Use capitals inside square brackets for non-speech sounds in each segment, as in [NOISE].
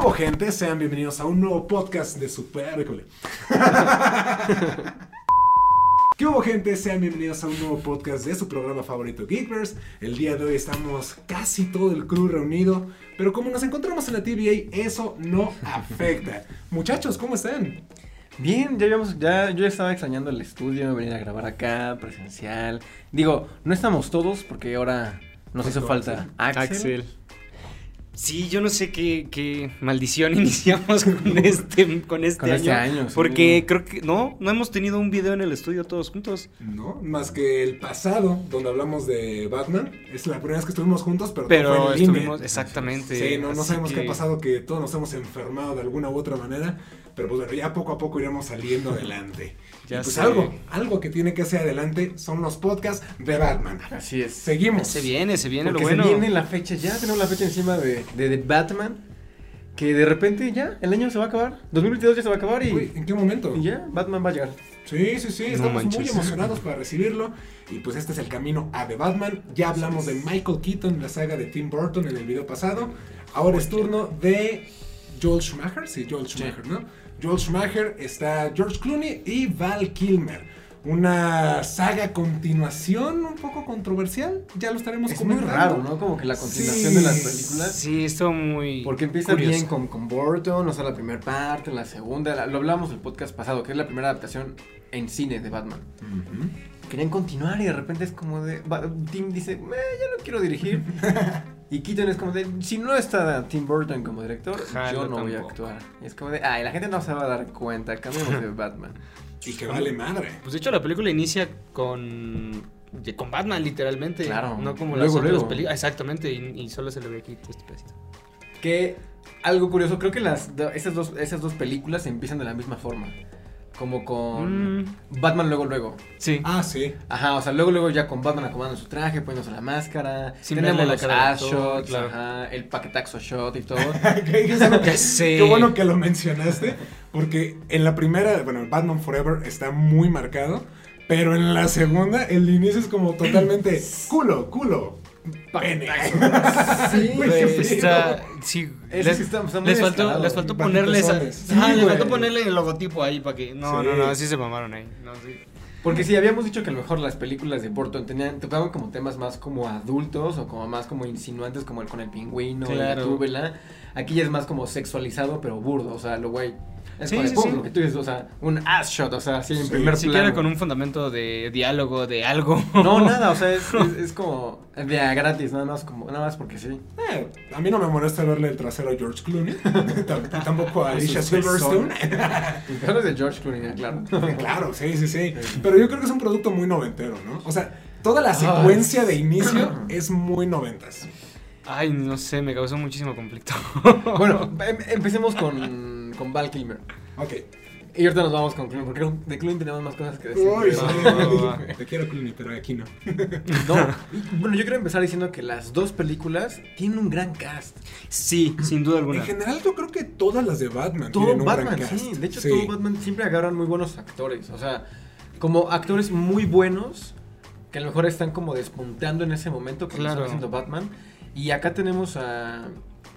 hubo, gente? Sean bienvenidos a un nuevo podcast de Super... híjole. [LAUGHS] ¿Qué hubo, gente? Sean bienvenidos a un nuevo podcast de su programa favorito, Geekverse. El día de hoy estamos casi todo el crew reunido, pero como nos encontramos en la TVA, eso no afecta. [LAUGHS] Muchachos, ¿cómo están? Bien, ya, habíamos- ya yo estaba extrañando el estudio, venir a grabar acá, presencial. Digo, no estamos todos porque ahora nos hizo Faltó falta Axel. Axel. Sí, yo no sé qué, qué maldición [LAUGHS] iniciamos con este, con este Con año. este año, sí. Porque creo que no, no hemos tenido un video en el estudio todos juntos. No, más que el pasado, donde hablamos de Batman. Es la primera vez que estuvimos juntos, pero, todo Pero fue en línea. estuvimos, exactamente. Sí, no, no sabemos qué ha pasado, que todos nos hemos enfermado de alguna u otra manera, pero pues bueno, ya poco a poco iremos saliendo adelante. Ya y pues sé. algo, algo que tiene que hacer adelante son los podcasts de Batman. Así es. Seguimos. Se viene, se viene Porque lo bueno. se viene la fecha, ya tenemos la fecha encima de, de, de Batman. Que de repente ya, el año se va a acabar. 2022 ya se va a acabar y, Uy, ¿En qué momento? y ya, Batman va a llegar. Sí, sí, sí, No estamos muy emocionados para recibirlo. Y pues este es el camino a The Batman. Ya hablamos de Michael Keaton, la saga de Tim Burton en el video pasado. Ahora es turno de Joel Schumacher. Sí, Joel Schumacher, ¿no? Joel Schumacher, está George Clooney y Val Kilmer. Una saga continuación un poco controversial. Ya lo estaremos Es muy comentando. raro, ¿no? Como que la continuación Sí. de las películas. Sí, estuvo muy. Porque empieza curioso. bien con, con Burton, o sea, la primera parte, la segunda, la- lo hablamos el podcast pasado, que es la primera adaptación en cine de Batman. Querían continuar y de repente es como de. Tim dice, "Eh, ya no quiero dirigir. [LAUGHS] y Keaton es como de, si no está Tim Burton como director, Jalo yo no voy a actuar. Y es como de, ay, la gente no se va a dar cuenta, cambiemos de Batman. [LAUGHS] Y que vale madre. Pues de hecho la película inicia con. con Batman, literalmente. Claro. No como Luego, las otras películas. Exactamente, y, y solo se le ve aquí este pedacito. Que algo curioso, creo que las esas, dos, esas dos películas empiezan de la misma forma. Como con Mm, Batman luego, luego. sí. Ah, sí. Ajá, o sea, luego, luego ya con Batman acomodando su traje, poniéndose la máscara. Sin tenemos la cara shots, claro. ajá, el paquetaxo shot y todo. [LAUGHS] Qué-. Qué bueno que lo mencionaste, porque en la primera, bueno, Batman Forever está muy marcado, pero en la segunda el inicio es como totalmente [LAUGHS] culo, culo, pene. Sí, Güey, está, les, sí está- está muy les faltó, les ponerle esa, Sí, les faltó ponerle el logotipo ahí para que, no, Sí. no, no, así se mamaron ahí, no, sí. Porque sí, habíamos dicho que a lo mejor las películas de Burton tenían, tocaban como temas más como adultos o como más como insinuantes como el con el pingüino la túbela. Aquí ya es más como sexualizado pero burdo, o sea, lo güey. Es Sí, como de, sí, pum, sí. lo que tú dices, o sea, un ass shot, o sea, así en Sí, primer Ni siquiera plano. con un fundamento de diálogo, de algo. No, nada, o sea, es, [LAUGHS] es, es como de gratis, nada más como, nada más porque sí. Eh, a mí no me molesta verle el trasero a George Clooney, Tam- tampoco a [LAUGHS] Alicia Silverstone. Claro, [LAUGHS] de George Clooney, claro. claro, sí, sí, sí. Pero yo creo que es un producto muy noventero, ¿no? O sea, toda la secuencia de inicio es muy noventas. Ay, no sé, me causó muchísimo conflicto. Bueno, em- empecemos con, con Val Kilmer. Ok. Y ahorita nos vamos con Clooney, porque de Clooney tenemos más cosas que decir. Uy, va. Te quiero Clooney, pero aquí no. [LAUGHS] No, bueno, yo quiero empezar diciendo que las dos películas tienen un gran cast. Sí, sin duda alguna. En general yo creo que todas las de Batman Todo tienen un Batman, gran cast. sí. De hecho, Sí. todo Batman siempre agarran muy buenos actores. O sea, como actores muy buenos, que a lo mejor están como despuntando en ese momento cuando Claro. están haciendo Batman. Y acá tenemos a,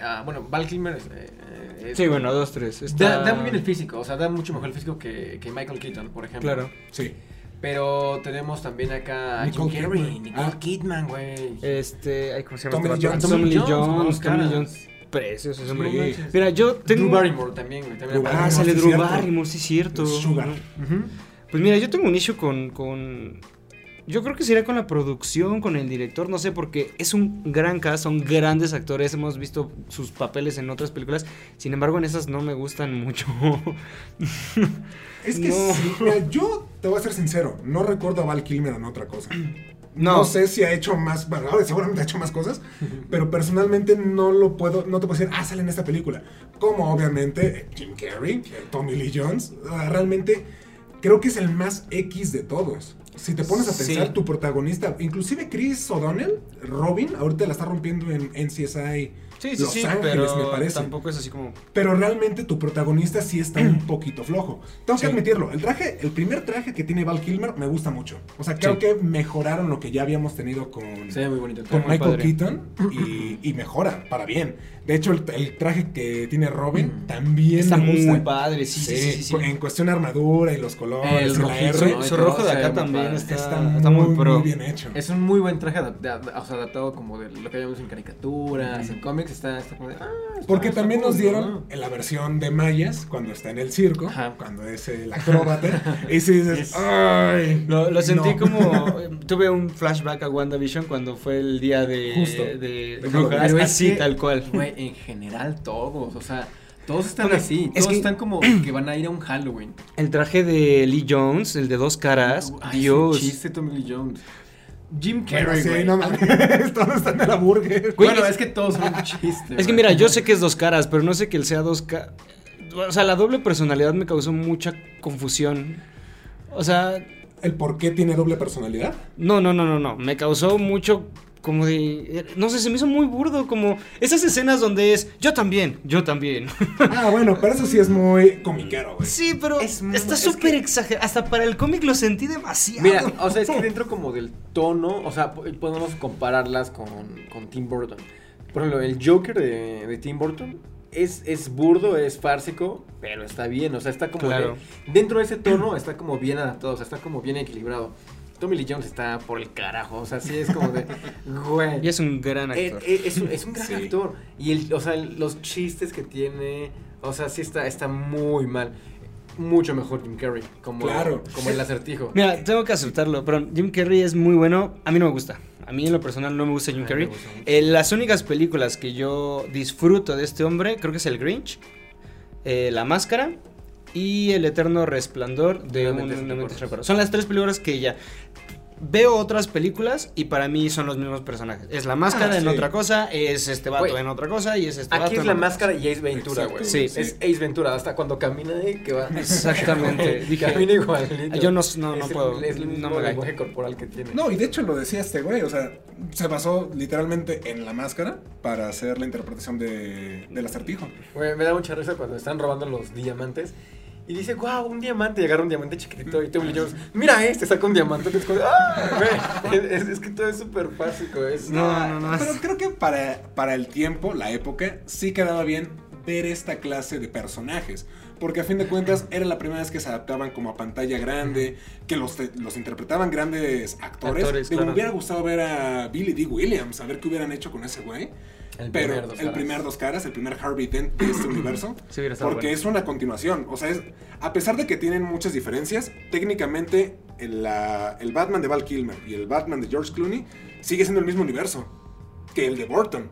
a, bueno, Val Kilmer. eh, eh, es- Sí, bueno, dos, tres. Da, Está... da muy bien el físico, o sea, da mucho mejor el físico que, que Michael Keaton, por ejemplo. Claro. Sí. Pero tenemos también acá a Jim Nicole Carrey, Kidman. Nicole Ah. Kidman, güey. Este, ay, ¿cómo se llama? Tommy este? Jones. Tommy Lee Tommy Jones, Jones, Tommy. Jones. Precioso ese hombre. Mira, yo tengo... Drew Barrymore también, güey. también Drew aparece. Ah, sale sí, Drew cierto. Barrymore, sí, cierto. Sugar. Pues mira, yo tengo un issue con, con... Yo creo que sería con la producción, con el director, no sé, porque es un gran cast, son grandes actores, hemos visto sus papeles en otras películas, sin embargo en esas no me gustan mucho. [LAUGHS] Es que No. sí, mira, yo te voy a ser sincero, no recuerdo a Val Kilmer en otra cosa. [CLEARS THROAT] No. No. sé si ha hecho más, bueno, ahora seguramente ha hecho más cosas, [LAUGHS] pero personalmente no lo puedo, no te puedo decir, ah, sale en esta película. Como obviamente Jim Carrey, Tommy Lee Jones, realmente creo que es el más X de todos. Si te pones a Sí. pensar, tu protagonista, inclusive Chris O'Donnell, Robin, ahorita la está rompiendo en NCSI Sí, sí, Los sí, Ángeles, pero me parece. tampoco es así como... Pero realmente tu protagonista sí está un [CLEARS THROAT] poquito flojo. Tengo que admitirlo. El traje, el primer traje que tiene Val Kilmer me gusta mucho. O sea, creo que mejoraron lo que ya habíamos tenido con, muy bonito. con Michael padre. Keaton [CLEARS THROAT] y, y mejora para bien. De hecho, el, el traje que tiene Robin también Está me gusta. muy padre, sí, sí, sí, sí, sí. En cuestión de armadura y los colores, El y la. Su rojo de acá también está, está, está muy, muy pro. muy bien hecho. Es un muy buen traje de- o sea, adaptado como de lo que habíamos en caricaturas, en cómics, está, está como de... Ah, está- Porque está también nos dieron ¿no? en la versión de Mayas, cuando está en el circo, Ajá. cuando es el acróbata, [LAUGHS] y si dices, Es- ¡ay! Lo, lo sentí no". como. [LAUGHS] Tuve un flashback a WandaVision cuando fue el día de. Justo. De, De brujas, Pero es así, tal cual. En general todos, o sea, todos están Bueno, así, es todos que- están como que van a ir a un Halloween. El traje de Lee Jones, el de dos caras. Ay, Dios. Es un chiste Tommy Lee Jones. Jim Bueno, Carrey, sí, güey. no mames, [LAUGHS] [LAUGHS] todos están en la burger. Güey, bueno, es- es que todos son un chiste. Es que mira, yo sé que es dos caras, pero no sé que él sea dos caras. O sea, la doble personalidad me causó mucha confusión. O sea, ¿El por qué tiene doble personalidad? no, no, no, no, no. Me causó mucho como de. No sé, se me hizo muy burdo. Como esas escenas donde es yo también, yo también. [LAUGHS] Ah, bueno, pero eso sí es muy comiquero, güey. Sí, pero Es muy- está es súper que- exagerado. Hasta para el cómic lo sentí demasiado. Mira, o sea, es que [LAUGHS] dentro como del tono, o sea, po- podemos compararlas con, con Tim Burton. Por ejemplo, el Joker de, de Tim Burton es, es burdo, es fársico, pero está bien, o sea, está como... Claro. de- dentro de ese tono está como bien adaptado, o sea, está como bien equilibrado. Tommy Lee Jones está por el carajo, o sea, sí es como de... Güey. Y es un gran Eh, actor. eh, Es, un- es un gran Sí. actor. Y el, o sea, el- los chistes que tiene, o sea, sí está, está muy mal. Mucho mejor Jim Carrey, como, Claro. como el acertijo. Mira, tengo que aceptarlo, pero Jim Carrey es muy bueno. A mí no me gusta. A mí en lo personal no me gusta Jim Carrey. gusta. Eh, las únicas películas que yo disfruto de este hombre, creo que es El Grinch, eh, La Máscara y El Eterno Resplandor de Una un mente una recuerdos. Son las tres películas que ya veo otras películas y para mí son los mismos personajes. Es La Máscara Ah, en sí. otra cosa, es este vato Güey, en otra cosa y es este vato Aquí es en la máscara y Ace Ventura, güey. sí. Es Ace Ventura, hasta cuando camina ahí que va. Exactamente, [LAUGHS] dije- camina igual. Yo no- no- no es el- puedo, Es el no mismo me da. lenguaje corporal que tiene. No, y de hecho lo decía este güey, o sea, se basó literalmente en la máscara para hacer la interpretación de, del acertijo. Güey, me da mucha risa cuando están robando los diamantes. Y dice, wow, un diamante. Y agarra un diamante chiquitito. Y Tommy Jones, mira este, saca un diamante. ¡ah! Es, es que todo es súper básico. Es, No, no, no. Pero creo que para, para el tiempo, la época, sí quedaba bien ver esta clase de personajes. Porque a fin de cuentas era la primera vez que se adaptaban como a pantalla grande, que los, los interpretaban grandes actores. Actores, Digo, claro. Me hubiera gustado ver a Billy D. Williams, a ver qué hubieran hecho con ese güey. El Pero primer dos el caras. primer dos caras, el primer Harvey Dent de este [CLEARS THROAT] universo. Sí Porque bueno. es una continuación. O sea, es, a pesar de que tienen muchas diferencias, técnicamente el, la- el Batman de Val Kilmer y el Batman de George Clooney sigue siendo el mismo universo que el de Burton.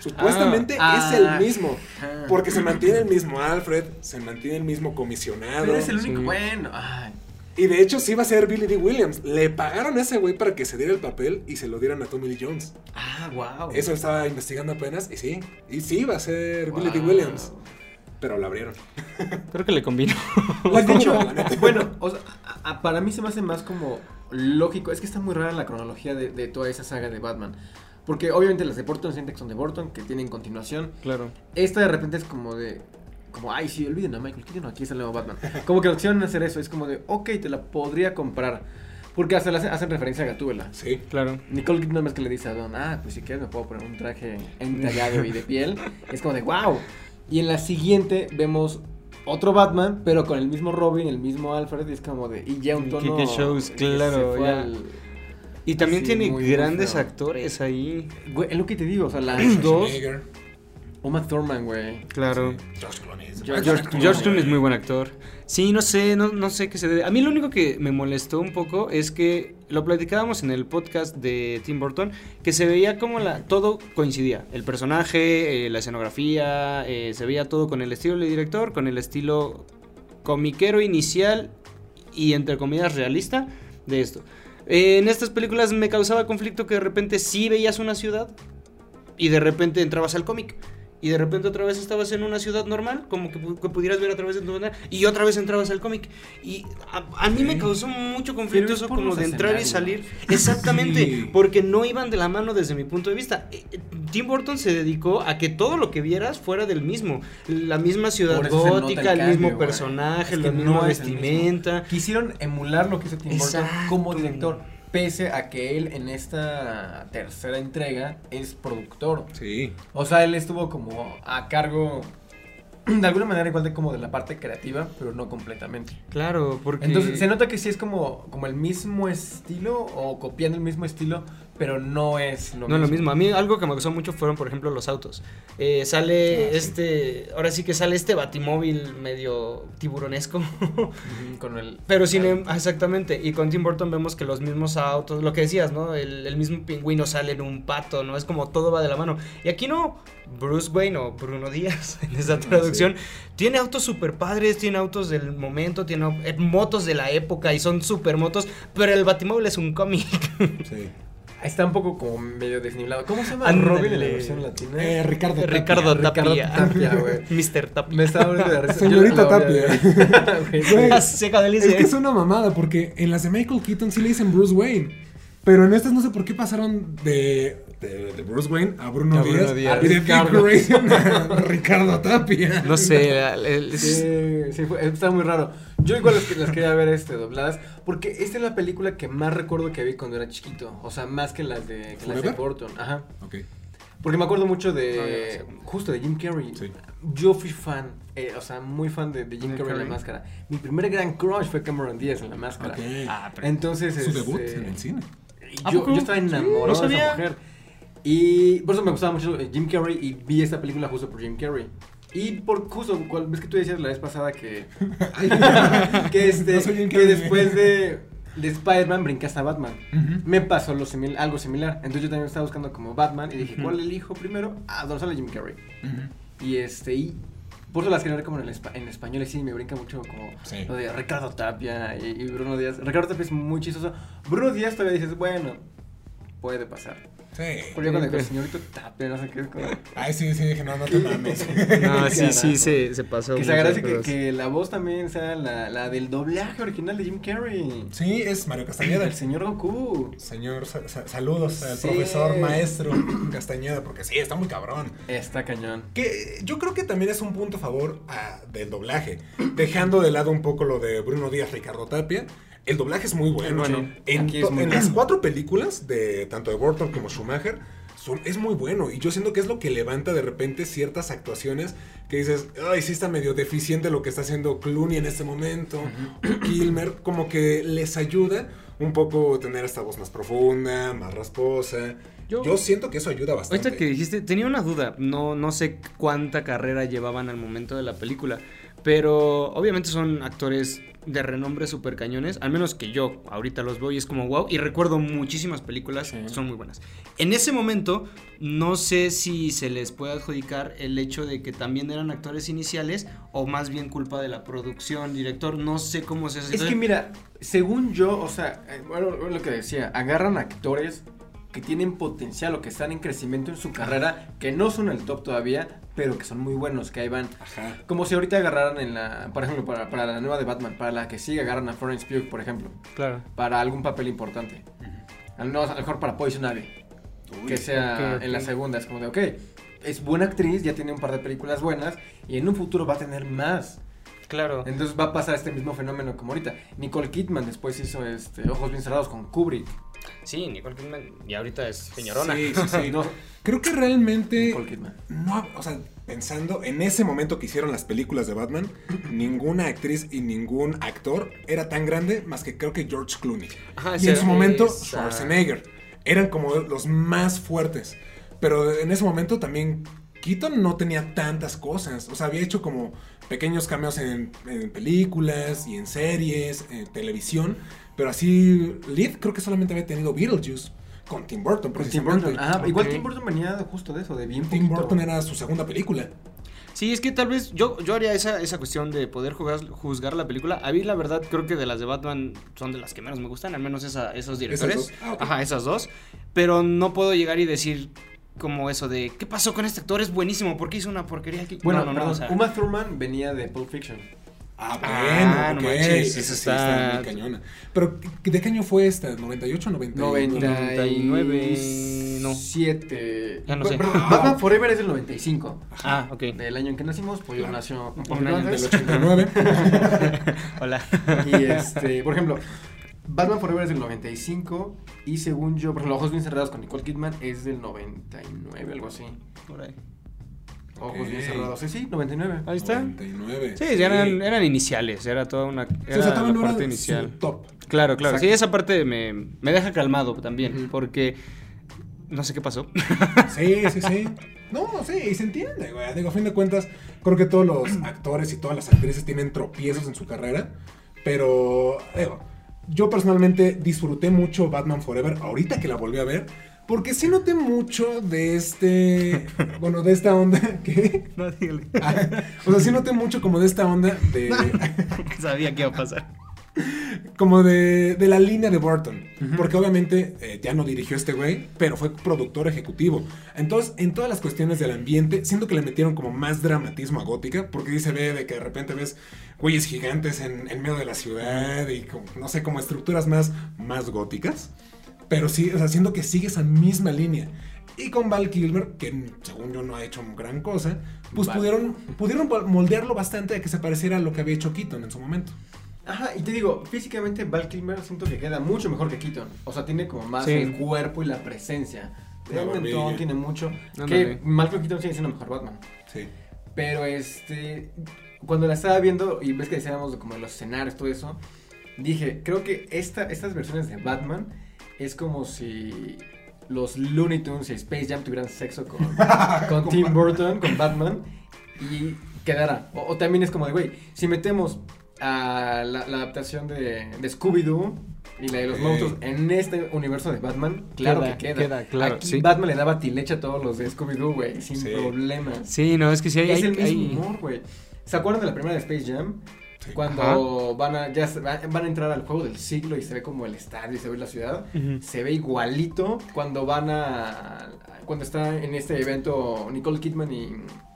Supuestamente Ah, es el ah, mismo. ah. Porque se mantiene el mismo Alfred, se mantiene el mismo comisionado. Pero es el único Sí. bueno. Ay. Y de hecho sí va a ser Billy D. Williams. Le pagaron a ese güey para que se diera el papel y se lo dieran a Tommy Lee Jones. Ah, wow. Eso estaba investigando apenas y sí. Y sí va a ser Billy D. Williams. Pero lo abrieron. [LAUGHS] Creo que le. Pues neta. bueno, o sea, a- a- para mí se me hace más como lógico. Es que está muy rara la cronología de, de toda esa saga de Batman. Porque obviamente las de Burton son de Burton, que tienen continuación. Claro. Esta de repente es como de. Como, ay, sí, olviden a Michael Keaton, aquí es el nuevo Batman. Como que lo quisieron hacer eso, es como de, ok, te la podría comprar. Porque hasta le hacen, hacen referencia a Gatúbela. Sí. Claro. Nicole Kidman es que le dice a Don, ah, pues si quieres me puedo poner un traje entallado y de piel. Es como de, wow. Y en la siguiente vemos otro Batman, pero con el mismo Robin, el mismo Alfred, y es como de, y ya un tono... Kike Shows, claro, se fue ya. al- Y también Sí, tiene grandes feo. actores ahí. Güey, es lo que te digo, o sea, las dos... Uma Thurman, güey. Claro. Sí. George Clooney. es- George- George, Clooney, George Clooney es muy buen actor. Sí, no sé, no, no sé qué se debe. A mí lo único que me molestó un poco es que lo platicábamos en el podcast de Tim Burton, que se veía como la, todo coincidía. El personaje, eh, la escenografía, eh, se veía todo con el estilo del director, con el estilo comiquero inicial y entre comillas realista de esto. Eh, en estas películas me causaba conflicto que de repente sí veías una ciudad y de repente entrabas al cómic. Y de repente otra vez estabas en una ciudad normal, como que, pu- que pudieras ver a través de tu ventana, y otra vez entrabas al cómic. Y a, a mí me causó mucho conflicto Pero eso como de entrar y salir. Exactamente, Sí. porque no iban de la mano desde mi punto de vista. Eh, eh, Tim Burton se dedicó a que todo lo que vieras fuera del mismo. La misma ciudad gótica, el el, mismo cambio, personaje, Es la misma no mismo. vestimenta. Quisieron emular lo que hizo Tim Burton como director, pese a que él en esta tercera entrega es productor. Sí. O sea, él estuvo como a cargo [CLEARS THROAT] de alguna manera igual de como de la parte creativa, pero no completamente. Claro, porque... Entonces se nota que sí es como, como el mismo estilo o copiando el mismo estilo, pero no es lo no mismo. lo mismo. A mí algo que me gustó mucho fueron, por ejemplo, los autos. Eh, sale Ah, sí. este, ahora sí que sale este batimóvil medio tiburonesco. Con el... [LAUGHS] Pero sin em- ah, exactamente, y con Tim Burton vemos que los mismos autos, lo que decías, ¿no? El, el mismo pingüino sale en un pato, ¿no? Es como todo va de la mano. Y aquí no, Bruce Wayne o Bruno Díaz, [LAUGHS] en esa traducción, tiene autos super padres, tiene autos del momento, tiene eh, motos de la época y son super motos, pero el batimóvil es un cómic. Sí. [LAUGHS] Está un poco como medio desnivelado. ¿Cómo se llama. Robin en la versión latina? Eh, Ricardo. Tapia. Ricardo Ricardo Tapia. Tapia, güey. [LAUGHS] Mr. Tapia. Me estaba abriendo de. Señorita la voy a Tapia. Güey, [LAUGHS] Güey, Ah, seca delicia. Es que es una mamada, porque en las de Michael Keaton sí le dicen Bruce Wayne. Pero en estas no sé por qué pasaron de, de, de Bruce Wayne a Bruno, A Bruno Díaz, Díaz. y de Ricardo. A Ricardo Tapia. No sé, el- el- Sí, sí, fue- está muy raro. Yo igual las, las quería ver este, dobladas, porque esta es la película que más recuerdo que vi cuando era chiquito. O sea, más que las de, que las de. Burton. Ajá. Ok. Porque me acuerdo mucho de. no justo de Jim Carrey. Sí. Yo fui fan, eh, o sea, muy fan de, de Jim De Carrey en la Carrey. máscara. Mi primer gran crush fue Cameron Díaz en la máscara. Ok. Ah, pero- Entonces. Su este, debut en el cine. ¿A Yo, yo estaba enamorado no de esa mujer. Y por eso me gustaba mucho eh, Jim Carrey y vi esta película justo por Jim Carrey. Y por justo, ves que tú decías la vez pasada que. [LAUGHS] que este. No que después de. De Spider-Man brincaste a Batman. Me pasó lo simil- algo similar. Entonces yo también estaba buscando como Batman y dije, Ujú. ¿cuál elijo primero? Ah, sale Jim Carrey. Ujú. Y este, y por eso las quería ver como en, el espa- en español y sí, me brinca mucho como Sí. lo de Ricardo Tapia y, y Bruno Díaz. Ricardo Tapia es muy chistoso. Bruno Díaz todavía dices, bueno, puede pasar. Sí. Cuando el señorito Tapia, no sé qué es como... Ay, sí, sí, dije, no, no te mames. [LAUGHS] No, sí, sí, se, se pasó. Que se agradece que, la voz también sea la, la del doblaje original de Jim Carrey. Sí, es Mario Castañeda. El señor Goku. Señor, sa- sa- saludos al Sí. profesor maestro [CLEARS THROAT] Castañeda, porque sí, está muy cabrón. Está cañón. Que yo creo que también es un punto a favor ah, del doblaje. Dejando de lado un poco lo de Bruno Díaz, Ricardo Tapia. El doblaje es muy bueno. bueno. En, es muy las cuatro películas, de tanto de Burton como Schumacher, son, es muy bueno. Y yo siento que es lo que levanta de repente ciertas actuaciones que dices, ay, sí está medio deficiente lo que está haciendo Clooney en este momento. o Kilmer, como que les ayuda un poco tener esta voz más profunda, más rasposa. Yo, Yo- siento que eso ayuda bastante. Ahorita que dijiste, tenía una duda, no, no sé cuánta carrera llevaban al momento de la película, pero obviamente son actores de renombre super cañones, al menos que yo ahorita los veo y es como wow, y recuerdo muchísimas películas, Sí. son muy buenas. En ese momento, no sé si se les puede adjudicar el hecho de que también eran actores iniciales o más bien culpa de la producción, director, no sé cómo se hace. Es que mira, según yo, o sea, eh, bueno, lo que decía, agarran actores que tienen potencial o que están en crecimiento en su carrera, que no son el top todavía, pero que son muy buenos, que ahí van. Ajá. Como si ahorita agarraran en la, por ejemplo, para, para la nueva de Batman, para la que sigue agarran a Florence Pugh, por ejemplo, Claro. para algún papel importante. A lo a lo mejor para Poison Ivy, que sea en la segunda, es como de, ok, es buena actriz, ya tiene un par de películas buenas, y en un futuro va a tener más. Claro. Entonces va a pasar este mismo fenómeno como ahorita. Nicole Kidman después hizo este Ojos bien cerrados con Kubrick. Sí, Nicole Kidman, y ahorita es señorona. Sí, sí, sí. No, Creo que realmente. Nicole Kidman. No, o sea, pensando en ese momento que hicieron las películas de Batman, [CLEARS THROAT] ninguna actriz y ningún actor era tan grande más que creo que George Clooney. Ajá, y ese- en su momento esa- Schwarzenegger. Eran como los más fuertes. Pero en ese momento también Keaton no tenía tantas cosas. O sea, había hecho como pequeños cameos en, en películas y en series, en televisión. Pero así, Lead creo que solamente había tenido Beetlejuice con Tim Burton, Con Tim precisamente. Burton. Ah, igual. Tim Burton venía justo de eso, de bien Tim poquito. Burton era su segunda película. Sí, es que tal vez yo, yo haría esa, esa cuestión de poder jugar, juzgar la película. A mí, la verdad, creo que de las de Batman son de las que menos me gustan, al menos esa, esos directores. dos. Ah. Ajá, esas dos. Pero no puedo llegar y decir como eso de, ¿qué pasó con este actor? Es buenísimo, ¿por qué hizo una porquería aquí? Bueno, no, no, no, perdón, o sea, Uma Thurman venía de Pulp Fiction. Ah, Ah, bueno, no ok. manches, Esa eso sí está- muy cañona. Pero, ¿de qué año fue esta? ¿98 o 99? 99, no. 7. Ya no sé. [LAUGHS] Batman Forever es del 95. Ah, ok. Del año en que nacimos, pues yo nació un antes. Del 89. [LAUGHS] Hola. Y este, por ejemplo, Batman Forever es del 95 y según yo, por ejemplo, Ojos bien cerrados con Nicole Kidman es del 99, algo así. Por ahí. Ojos bien cerrados, sí, sí, 99. Ahí está. 99. Sí, ya eran, eran iniciales, era toda una... Sí, Era o sea, todavía la no era parte su inicial. top. Claro, claro. Sí, Exacto. esa parte me, me deja calmado también, porque no sé qué pasó. Sí, sí, sí. No, sí, y se entiende, güey. Digo, a fin de cuentas, creo que todos los actores y todas las actrices tienen tropiezos en su carrera. Pero, digo, yo personalmente disfruté mucho Batman Forever ahorita que la volví a ver. Porque sí noté mucho de este. [LAUGHS] Bueno, de esta onda. [LAUGHS] que No, dígale. [LAUGHS] O sea, sí noté mucho como de esta onda de. Sabía que iba a pasar. Como de, de la línea de Burton. Ujú. Porque obviamente eh, ya no dirigió este güey, pero fue productor ejecutivo. Entonces, en todas las cuestiones del ambiente, siento que le metieron como más dramatismo a Gótica, porque dice ve de que de repente ves güeyes gigantes en, en medio de la ciudad y como, no sé, como estructuras más, más góticas. Pero sí, o sea, siento que sigue esa misma línea. Y con Val Kilmer, que según yo no ha hecho gran cosa, pues Vale. pudieron, pudieron moldearlo bastante a que se pareciera a lo que había hecho Keaton en su momento. Ajá, y te digo, físicamente Val Kilmer siento que queda mucho mejor que Keaton. O sea, tiene como más Sí. el cuerpo y la presencia. Barbilla. mentón tiene mucho. Que Malcolm Keaton sigue siendo mejor Batman. Sí. Pero este, cuando la estaba viendo y ves que decíamos de como de los escenarios, todo eso, dije, creo que esta, estas versiones de Batman es como si los Looney Tunes y Space Jam tuvieran sexo con, [LAUGHS] con Tim Burton, con Batman, y quedara. O, o también es como de, güey, si metemos a la, la adaptación de, de Scooby-Doo y la de los monstruos en este universo de Batman, claro Queda, que queda. queda, claro, Aquí sí. Batman le daba tilecha a todos los de Scooby-Doo, güey, sin Sí. problemas. Sí, no, es que sí hay... Es hay- el mismo hay- humor, güey. ¿Se acuerdan de la primera de Space Jam? Sí. Cuando van a ya se- van a entrar al juego del siglo y se ve como el estadio y se ve la ciudad. Se ve igualito cuando van a cuando está en este evento Nicole Kidman y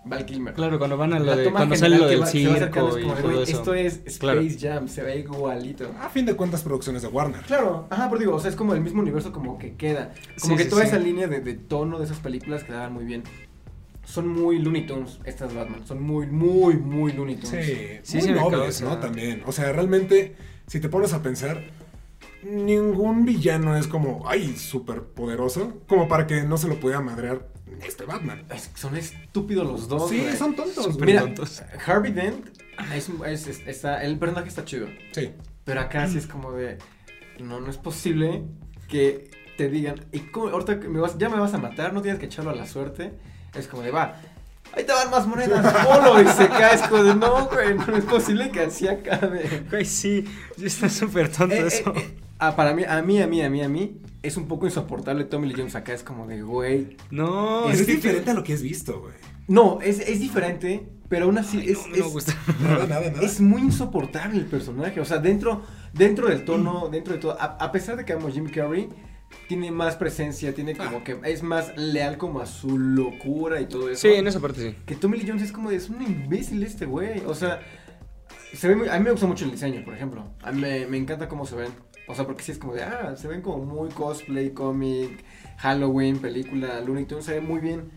Val Kilmer. Claro, cuando van a lo La de... toma Cuando sale lo del circo y como todo eso. Esto es Space Claro. Jam, se ve igualito. A fin de cuentas, producciones de Warner. Claro, ajá, pero digo, o sea, es como el mismo universo como que queda. Como Sí, que sí, toda sí. esa línea de, de tono de esas películas quedaban muy bien. Son muy Looney Tunes estas Batman, son muy, muy, muy Looney Tunes. Sí, Sí, muy nobles, ¿no? También. O sea, realmente, si te pones a pensar, ningún villano es como, ay, súper poderoso, como para que no se lo pudiera madrear este Batman. Es- son estúpidos los dos. sí, güey. son tontos. Mira, tontos. Harvey Dent, es, es- es- está, el personaje está chido. Sí. Pero acá sí es como de. No, no es posible que te digan. ¿Y cómo, ahorita me vas, ya me vas a matar? No tienes que echarlo a la suerte. Es como de, va. Ahí te van más monedas, [LAUGHS] polo. Y se cae. Es como de, no, güey. No es posible que así acabe. Güey, sí, está súper tonto Eh, eh, eso. eh, ah, para mí, a mí, a mí, a mí, a mí. Es un poco insoportable Tommy Lee Jones acá. Es como de, güey. No, es es que... diferente a lo que has visto, güey. No, es, es diferente. Pero aún así Ay, es, no, no me es- gusta. [LAUGHS] Nada, nada, nada. Es muy insoportable el personaje. O sea, dentro, dentro del tono, dentro de todo. A, a pesar de que amo Jim Carrey, tiene más presencia, tiene como Ah. que es más leal como a su locura y todo eso. Sí, en esa parte sí. Que Tommy Lee Jones es como de, es un imbécil este güey. O sea, se ve muy- a mí me gusta mucho el diseño, por ejemplo. A mí me, me encanta cómo se ven. O sea, porque sí es como de, ah, se ven como muy cosplay, cómic, Halloween, película, Looney Tunes, se ve muy bien.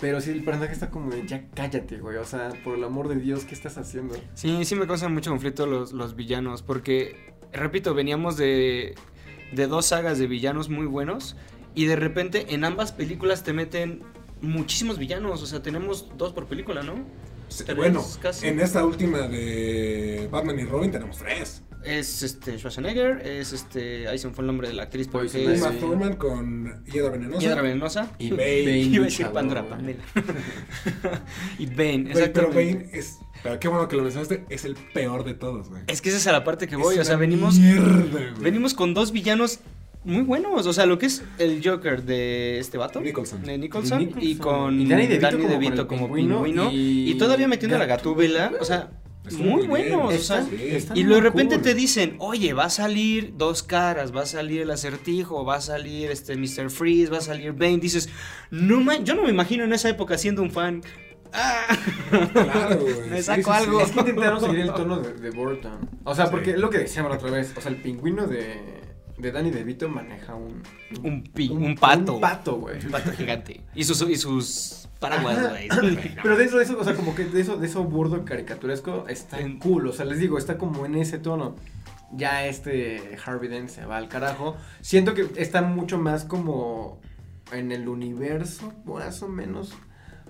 Pero sí, el personaje está como de, ya cállate, güey. O sea, por el amor de Dios, ¿qué estás haciendo? Sí, sí me causan mucho conflicto los, los villanos, porque, repito, veníamos de, de dos sagas de villanos muy buenos y de repente en ambas películas te meten muchísimos villanos, o sea, tenemos dos por película, ¿no? Bueno, casi. en esta última de Batman y Robin tenemos tres. Es este Schwarzenegger, es este, ahí se me fue el nombre de la actriz, que es Uma. Thurman con Hiedra Venenosa. Hiedra Venenosa. Y [LAUGHS] Bane. Iba a decir Pandora. Pamela. [LAUGHS] y Bane, pero. Bane es... Pero qué bueno que lo mencionaste, es el peor de todos, güey. Es que esa es a la parte que voy, Es o sea, una venimos mierda, güey. Venimos con dos villanos muy buenos. O sea, lo que es el Joker de este vato. Nicholson. De Nicholson. Nicholson. Y con Y Danny DeVito como DeVito como pingüino pingüino. y Y, todavía metiendo a la gatúbela. O sea, Estuvo muy bien. buenos. o sea, Están- y de repente cool. te dicen, oye, va a salir dos caras, va a salir el acertijo, va a salir este Mr. Freeze, va a salir Bane. Dices, no yo no me imagino en esa época siendo un fan. Ah, Claro, [LAUGHS] güey. Me saco sí, sí. algo. Es que intentaron [LAUGHS] seguir el tono de, de Burton. O sea, porque Sí. es lo que decíamos la otra vez. O sea, el pingüino de, de Danny DeVito maneja un... Un pi- un pato. Un pato, güey. un pato gigante. Y sus, y sus paraguas, güey. [LAUGHS] Pero de eso, de eso, o sea, como que de eso, de eso burdo caricaturesco está En- cool. O sea, les digo, está como en ese tono. Ya este Harvey Dent se va al carajo. Siento que está mucho más como en el universo, más o menos.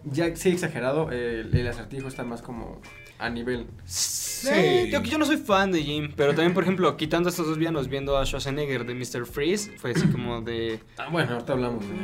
Ya sí exagerado, el, el acertijo está más como a nivel. Sí, yo, yo no soy fan de Jim, pero también, por ejemplo, quitando estos dos villanos, viendo a Schwarzenegger de Mr. Freeze, fue así como de... [CLEARS THROAT] Ah, bueno, ahorita hablamos de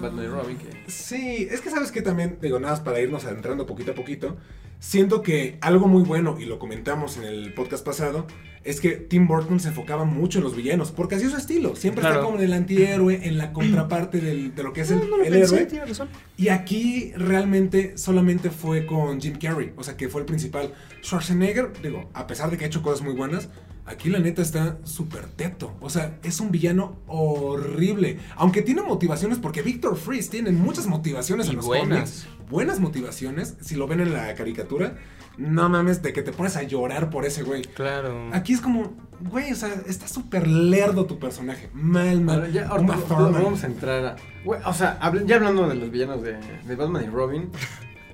Batman y Robin. Que... Sí, es que sabes que también, digo, nada más para irnos adentrando poquito a poquito, siento que algo muy bueno, y lo comentamos en el podcast pasado, es que Tim Burton se enfocaba mucho en los villanos, porque así es su estilo, siempre Claro. está como en el antihéroe, en la [CLEARS THROAT] contraparte del- de lo que es el, No, no lo el pensé, héroe. tiene razón. Y aquí realmente solamente fue con Jim Carrey, o sea que fue el principal. Schwarzenegger, digo, a pesar de que ha hecho cosas muy buenas, aquí la neta está súper teto. O sea, es un villano horrible. Aunque tiene motivaciones, porque Victor Freeze tiene muchas motivaciones Y en los buenas. cómics. Buenas motivaciones, si lo ven en la caricatura. No mames, de que te pones a llorar por ese güey. Claro. Aquí es como, güey, o sea, está súper lerdo tu personaje. Mal, mal. Ahora, ya, ahorita vamos a entrar a. Güey, o sea, ya hablando de los villanos de, de Batman y Robin,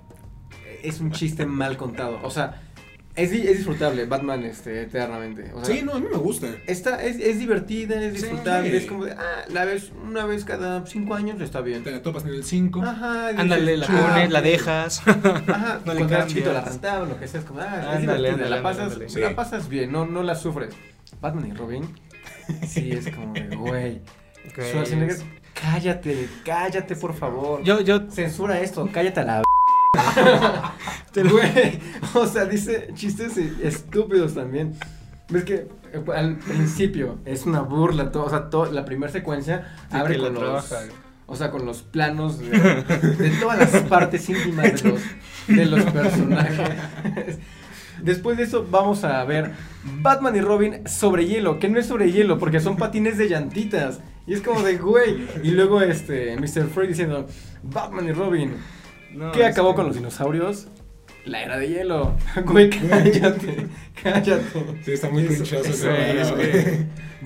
[LAUGHS] es un chiste mal contado. O sea, es, es disfrutable Batman este, eternamente. O sea, Sí, no, a mí me gusta. Está, es, es divertida, es Sí. disfrutable, es como de, ah, la ves una vez cada cinco años, está bien. Te la topas en el 5. Ajá, Ándale, la "Ah, pones, la ok". dejas. Ajá, [LAUGHS] No le cuando eras cambias. chiquito la rentaban, lo que sea, es como, ah, es Ándale, divertida, ándale, la pasas, ándale. Sí. la pasas bien, no, no la sufres. Batman y Robin, [LAUGHS] sí, es como de, güey, Ok. Schwarzenegger, cállate, cállate, por favor. Yo, yo, Censura esto, cállate a la... [LAUGHS] Te lo- Güey, o sea, dice chistes estúpidos también. Ves que eh, al principio es una burla, todo, o sea, todo, la primera secuencia Sí, abre con los, trabaja. o sea, con los planos de, de todas las partes íntimas de los, de los personajes. [LAUGHS] Después de eso vamos a ver Batman y Robin sobre hielo, que no es sobre hielo porque son patines de llantitas. Y es como de, güey. Y luego este Mr. Frey diciendo, Batman y Robin, no, ¿Qué acabó que- con los dinosaurios? La era de hielo. [LAUGHS] Güey, cállate. [LAUGHS] Cállate. Sí, está muy pinchoso ese [LAUGHS] es.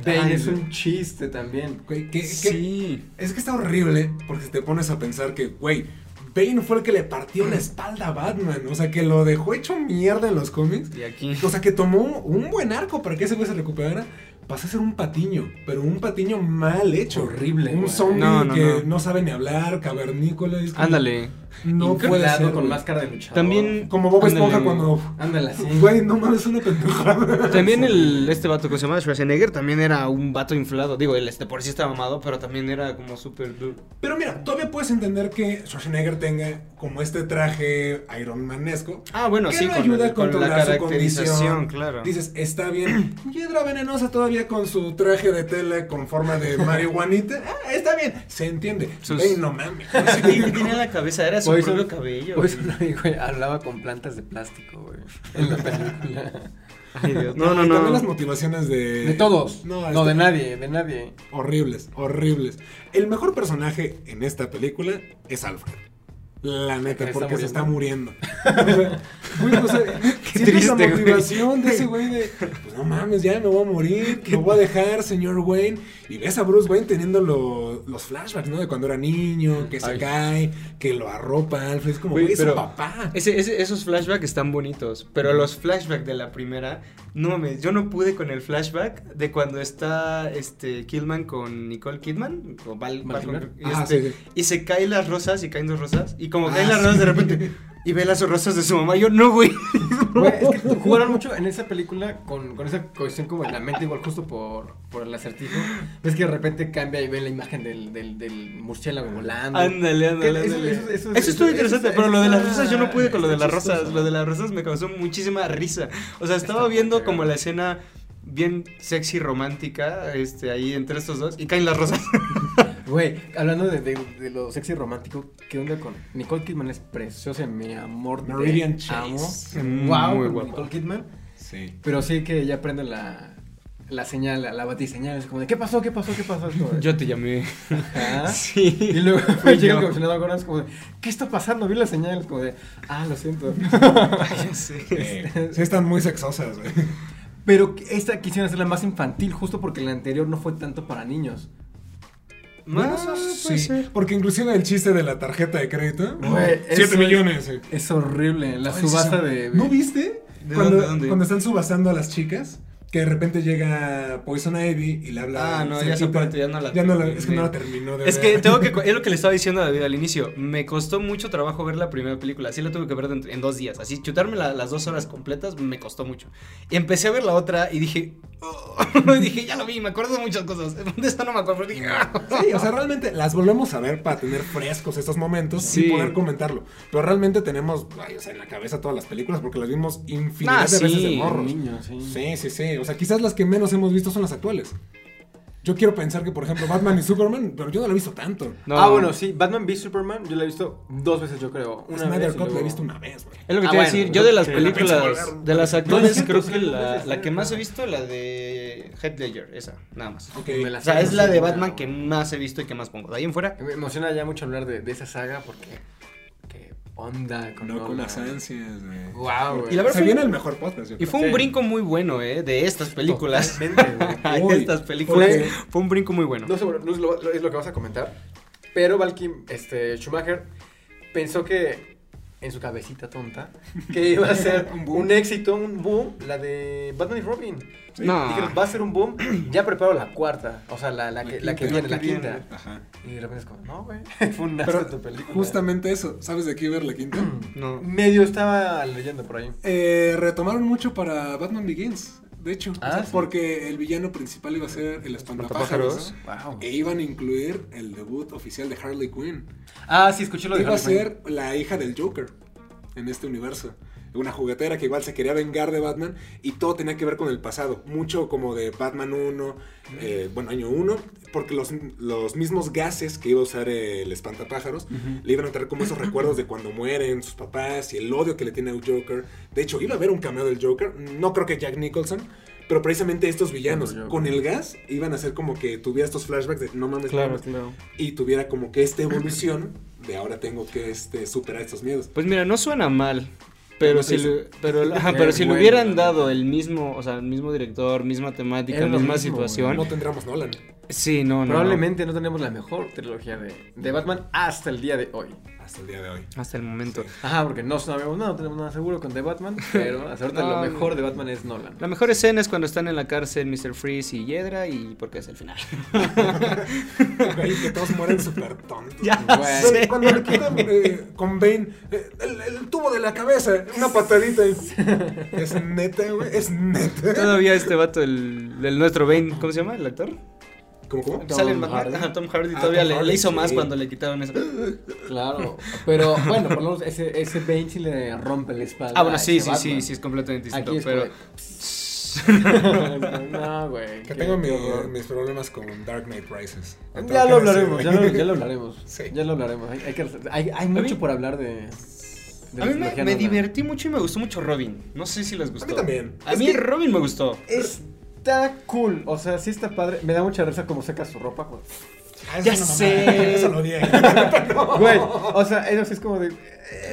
Bane es un chiste también. Güey, Sí. es que está horrible porque te pones a pensar que, güey, Bane fue el que le partió la espalda a Batman. O sea, que lo dejó hecho mierda en los cómics. Y aquí. O sea, que tomó un buen arco para que ese güey se recuperara. Pasó a ser un patiño, pero un patiño mal hecho. Horrible, Un zombie No, no, que no. no. sabe ni hablar, cavernícola. como- Ándale. No puede ser. con güey. máscara de luchador. También- Como Bob Esponja Ándale. cuando. Ándale así. [LAUGHS] Güey, no mames, una pendejada. También el, este vato que se llama Schwarzenegger también era un vato inflado. Digo, él este por sí estaba mamado, pero también era como súper duro. Pero mira, todavía puedes entender que Schwarzenegger tenga como este traje Iron Manesco. Ah, bueno, que sí, lo con, ayuda el- a con la controlar su condición. claro. Dices, está bien. [CLEARS THROAT] Hiedra venenosa todavía con su traje de tela con forma de marihuanita. Ah, está bien. Se entiende. Sus- Ey, no mames. Sí, [LAUGHS] [LAUGHS] tenía en la cabeza, era su Poison- propio cabello. Poison [LAUGHS] güey, hablaba con plantas de plástico, güey. En la película. [LAUGHS] Ay, Dios. No, no, y También no. las motivaciones de. De todos. No, No, está- de nadie, de nadie. Horribles, horribles. El mejor personaje en esta película es Alfred. La neta, ¿Que porque se está muriendo. O sea, [LAUGHS] güey, o sea, [LAUGHS] Qué triste, la güey. motivación de ese güey de, pues no mames, ya me voy a morir, [LAUGHS] lo voy a dejar, señor Wayne. Y ves a Bruce Wayne teniendo lo- los flashbacks, ¿no? De cuando era niño, que se Ay. cae, que lo arropa Alfred. Es como, Güey, güey, es su papá. Ese, ese- esos flashbacks están bonitos, pero los flashbacks de la primera, no mames, yo no pude con el flashback de cuando está este Killman con Nicole Kidman, o Val- Val Val- este, sí, sí. y se caen las rosas y caen dos rosas, y como Ah, caen las sí. rosas de repente, y ve las rosas de su mamá, yo no, güey. [LAUGHS] Güey, es que jugaron mucho en esa película con, con esa cuestión como en la mente, igual justo por, por el acertijo. Ves que de repente cambia y ve la imagen del, del, del murciélago volando. Ándale, ándale, eso- ándale. eso- Eso, eso- eso- estuvo eso- interesante, eso- pero lo de las rosas yo no pude con lo de las rosas. Lo de las rosas me causó muchísima risa. O sea, estaba Está viendo como la escena bien sexy romántica este ahí entre estos dos y caen las rosas. [LAUGHS] Güey, hablando de, de, de lo sexy romántico, ¿qué onda con Nicole Kidman? Es preciosa, mi amor. Meridian amo. Chase. Wow, Muy con guapa. Nicole Kidman. Sí. Pero sí que ya prende la, la señal, la, la batiseñal. Es como de, ¿qué pasó? ¿Qué pasó? ¿Qué pasó? Como Yo te llamé. "Ajá". [LAUGHS] Sí. Y luego [LAUGHS] llega el comisionado Gordon, es como de, ¿qué está pasando? Vi la señal, es como de, ah, lo siento. Ya sé. Eh, sí están muy sexosas, güey. Pero esta quisieron hacerla más infantil, justo porque la anterior no fue tanto para niños. Bueno, Ah, sí. ser. Porque inclusive el chiste de la tarjeta de crédito. Güey, 7 eso- millones. Es horrible, la Ay, subasta sí, de... ¿No viste? ¿De cuando, dónde, dónde? cuando están subastando a las chicas, que de repente llega Poison Ivy y le habla. Ah, no, ya esa parte ya no la Ya no la, es que no la terminó de Es ver. que tengo que. [LAUGHS] Es lo que le estaba diciendo a David al inicio. Me costó mucho trabajo ver la primera película. Así la tuve que ver en, en dos días. Así, chutarme la- las dos horas completas me costó mucho. Y empecé a ver la otra y dije. [LAUGHS] Y dije, ya lo vi, me acuerdo de muchas cosas. [LAUGHS] De esta no me acuerdo. dije, "Ah". Sí, o sea, realmente las volvemos a ver para tener frescos estos momentos Sí. y poder comentarlo. Pero realmente tenemos, ay, o sea, en la cabeza todas las películas porque las vimos infinidad Ah, de veces de sí, morros. sí. Sí, sí, sí. O sea, quizás las que menos hemos visto son las actuales. Yo quiero pensar que, por ejemplo, Batman y Superman, pero yo no la he visto tanto. No. Ah, bueno, sí, Batman v Superman, yo la he visto dos veces, yo creo. Una Snyder Cut la he visto una vez, güey. Es lo que Ah, te iba a decir. Yo de las películas, de las No, actuales, es creo que la, la que más he visto, la de Heath Ledger, esa, nada más. Ok. Me la O sea, es la de. Batman que más he visto y que más pongo. De ahí en fuera. Me emociona ya mucho hablar de, de esa saga porque. ¿Qué onda con No con las ansias, güey. Wow, güey. Y la verdad Se fue- viene el mejor podcast, Y fue un Sí. brinco muy bueno, ¿eh? De estas películas. [LAUGHS] De estas películas. Fue un brinco muy bueno. No sé, bueno, no es lo, lo- es lo que vas a comentar. Pero Valky, este, Schumacher pensó que en su cabecita tonta [LAUGHS] que iba a ser Un éxito, un boom, la de Batman y Robin. Sí. No. Dijeron, va a ser un boom. [CLEARS THROAT] Ya preparo la cuarta, o sea, la, la, que, la que viene, la quinta. Ajá. Y de repente es como, no, güey, [LAUGHS] fue un asco Pero tu película. justamente eso, ¿sabes de qué ver la quinta? [CLEARS THROAT] No. Medio estaba leyendo por ahí. Eh, retomaron mucho para Batman Begins, de hecho. Ah, O sea, sí. porque el villano principal iba a ser el espantapájaros. ¿no? E iban a incluir el debut oficial de Harley Quinn. Ah, sí, escuché lo de Iba a Quinn. ser la hija del Joker en este universo. Una juguetera que igual se quería vengar de Batman y todo tenía que ver con el pasado. Mucho como de Batman 1, eh, bueno, año 1, porque los, los mismos gases que iba a usar el espantapájaros le iban a traer como esos [LAUGHS] recuerdos de cuando mueren sus papás y el odio que le tiene al Joker. De hecho, iba a haber un cameo del Joker, no creo que Jack Nicholson, pero precisamente estos villanos con el gas iban a hacer como que tuviera estos flashbacks de no mames, Claro, mames", claro. y tuviera como que esta evolución de ahora tengo que este, superar estos miedos. Pues mira, no suena mal. Pero si, pero, ajá, pero si le hubieran dado el mismo, o sea, el mismo director, misma temática, Era misma mismo, situación. No tendríamos Nolan. Sí, no, no. Probablemente no tenemos la mejor trilogía de, de Batman hasta el día de hoy. Hasta el día de hoy. Hasta el momento. Ajá, porque no sabemos nada, no tenemos nada seguro con The Batman, [LAUGHS] pero hasta ahorita No, lo mejor de Batman es Nolan. La mejor escena es cuando están en la cárcel Mr. Freeze y Hiedra y porque es el final. Güey, [LAUGHS] que todos mueren súper tontos. Ya Güey. sé. Cuando le quitan eh, con Bane eh, el, el tubo de la cabeza, una patadita. y- Es neta, güey. Es neta. Todavía este vato, el, el nuestro Bane, ¿cómo se llama? ¿El actor? ¿Cómo, cómo? Tom. Hardy. Ajá, Tom Hardy Ah, todavía Tom le, Hardy, le hizo sí. más cuando le quitaron eso. Claro, pero bueno, por lo menos ese, ese Bane sí le rompe la espalda. Ah, bueno, a sí, sí, sí, sí, es completamente distinto. Aquí es pero. [LAUGHS] [LAUGHS] no, güey. Que qué- tengo mi- mis problemas con Dark Knight Rises. Ya lo hablaremos, ya lo, güey. ya lo [LAUGHS] hablaremos. Sí. Ya lo hablaremos. Hay, hay, que- hay, hay mucho mí- por hablar de. de A mí me, divertí mucho y me gustó mucho Robin. No sé si les gustó. también. A Es mí que- Robin me gustó. Está cool, o sea, sí está padre. Me da mucha risa cómo seca su ropa. güey. Ah, eso Ya sé. [LAUGHS] Eso lo odié. [LAUGHS] Güey, o sea, eso sí es como de.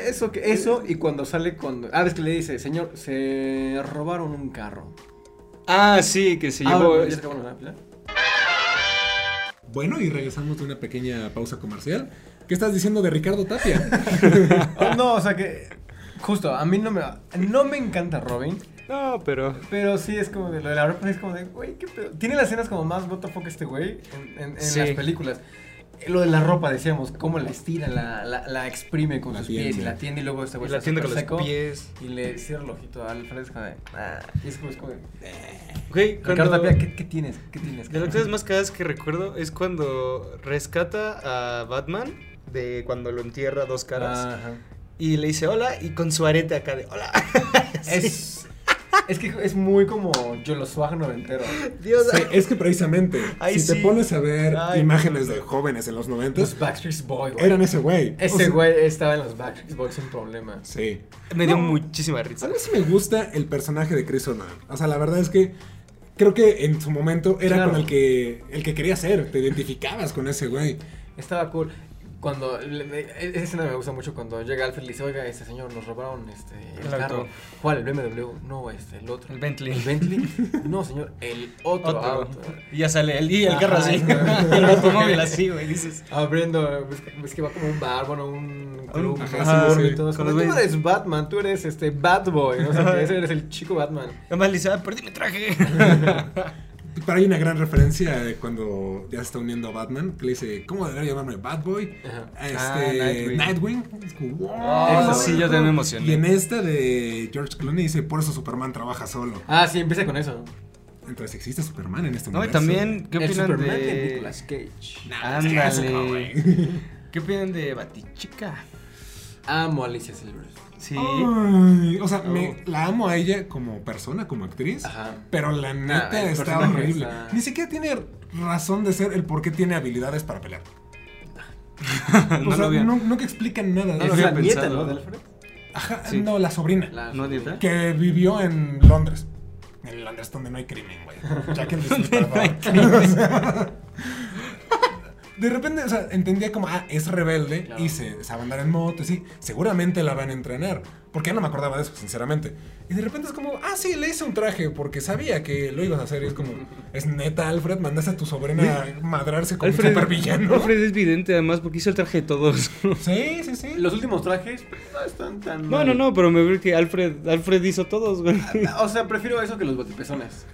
Eso, que, eso y cuando sale cuando. Ah, ves que le dice, señor, se robaron un carro. Ah, sí, que se Ah, llevó. bueno. Bueno, y regresamos de una pequeña pausa comercial. ¿Qué estás diciendo de Ricardo Tapia? [LAUGHS] Oh, no, o sea que. Justo, a mí no me. No me encanta Robin. No, pero. Pero sí es como de. Lo de la ropa es como de. Güey, qué pedo. Tiene las escenas como más WTF este güey en, en- en Sí. las películas. Eh, Lo de la ropa, decíamos, cómo la estira, la, la, la exprime con La sus tiende. pies y la tiende y luego este güey la tiende con los seco pies. Y le cierra el ojito al Alfred es como de. Ah, y es como, es como de. Güey, Ricardo cuando. Tapia, ¿qué, qué tienes? ¿Qué tienes? De las cosas más cagadas que recuerdo es cuando rescata a Batman de cuando lo entierra dos caras Ajá. y le dice hola y con su arete acá de hola. [LAUGHS] Sí. Es. Es que es muy como yo lo swag noventero. Dios, Sí, es que precisamente, Ay, si te pones a ver Ay, imágenes de jóvenes en los 90, Los Backstreet Boys, eran ese güey. O Ese sea, güey estaba en los Backstreet Boys sin problema. Sí. me dio No. muchísima A risa. mí sí me gusta el personaje de Chris O'Donnell. O sea, la verdad es que creo que en su momento era Claro. con el que el que quería ser. Te identificabas con ese güey. Estaba cool. Cuando, me- esa escena me gusta mucho cuando llega Alfred y dice, oiga, este señor, nos robaron este, el, El carro. ¿Cuál? ¿El BMW? No, este, el otro. El Bentley. ¿El Bentley? No, señor, el otro, Otro. auto. Y ya sale el, y el carro así. [LAUGHS] el automóvil así, güey. Dices. Abriendo, ves que, ves que va como un bar, bueno, un club, y todo eso. Tú eres Batman, tú eres este Bad Boy, no sé qué, eres el chico Batman. Además le dice, ah, perdí mi traje. [LAUGHS] Pero hay una gran referencia de cuando ya se está uniendo a Batman, que le dice, ¿cómo debería llamarme? Bad Boy. Ajá. Este, Ah, Nightwing. Nightwing. Es como, wow. Eso, sí, yo también me emocioné. Y en esta de George Clooney dice, por eso Superman trabaja solo. Ah, sí, empieza con eso. Entonces existe Superman en este No, y también, ¿qué el opinan Superman de de. Nicolas Cage. Nah, Ándale. ¿Qué opinan de Batichica? Amo a Alicia Silverstone. Sí. Ay, o sea, Oh. me, la amo a ella como persona, como actriz. Ajá. Pero la neta está horrible. está- Ni siquiera tiene razón de ser el por qué tiene habilidades para pelear. [LAUGHS] no o sea, lo vi. no, no que explican nada. No es la nieta. ¿no? De Alfred. Ajá, Sí. no, la sobrina. La- ¿No, nieta? Que vivió en Londres. En Londres donde no hay crimen, güey. Ya que el [LAUGHS] destripador. [LAUGHS] De repente, o sea, entendía como, ah, es rebelde Claro. y se sabe andar en moto, sí. Seguramente la van a entrenar. Porque ya no me acordaba de eso, sinceramente. Y de repente es como, ah, sí, le hice un traje porque sabía que lo ibas a hacer. Y es como, [LAUGHS] es neta, Alfred, mandaste a tu sobrina a madrarse con un supervillano. Alfred es vidente además porque hizo el traje de todos. [LAUGHS] Sí, sí, sí. Los últimos trajes no están tan. Bueno, mal. no, pero me veo que Alfred, Alfred hizo todos, güey. O sea, prefiero eso que los batipezones.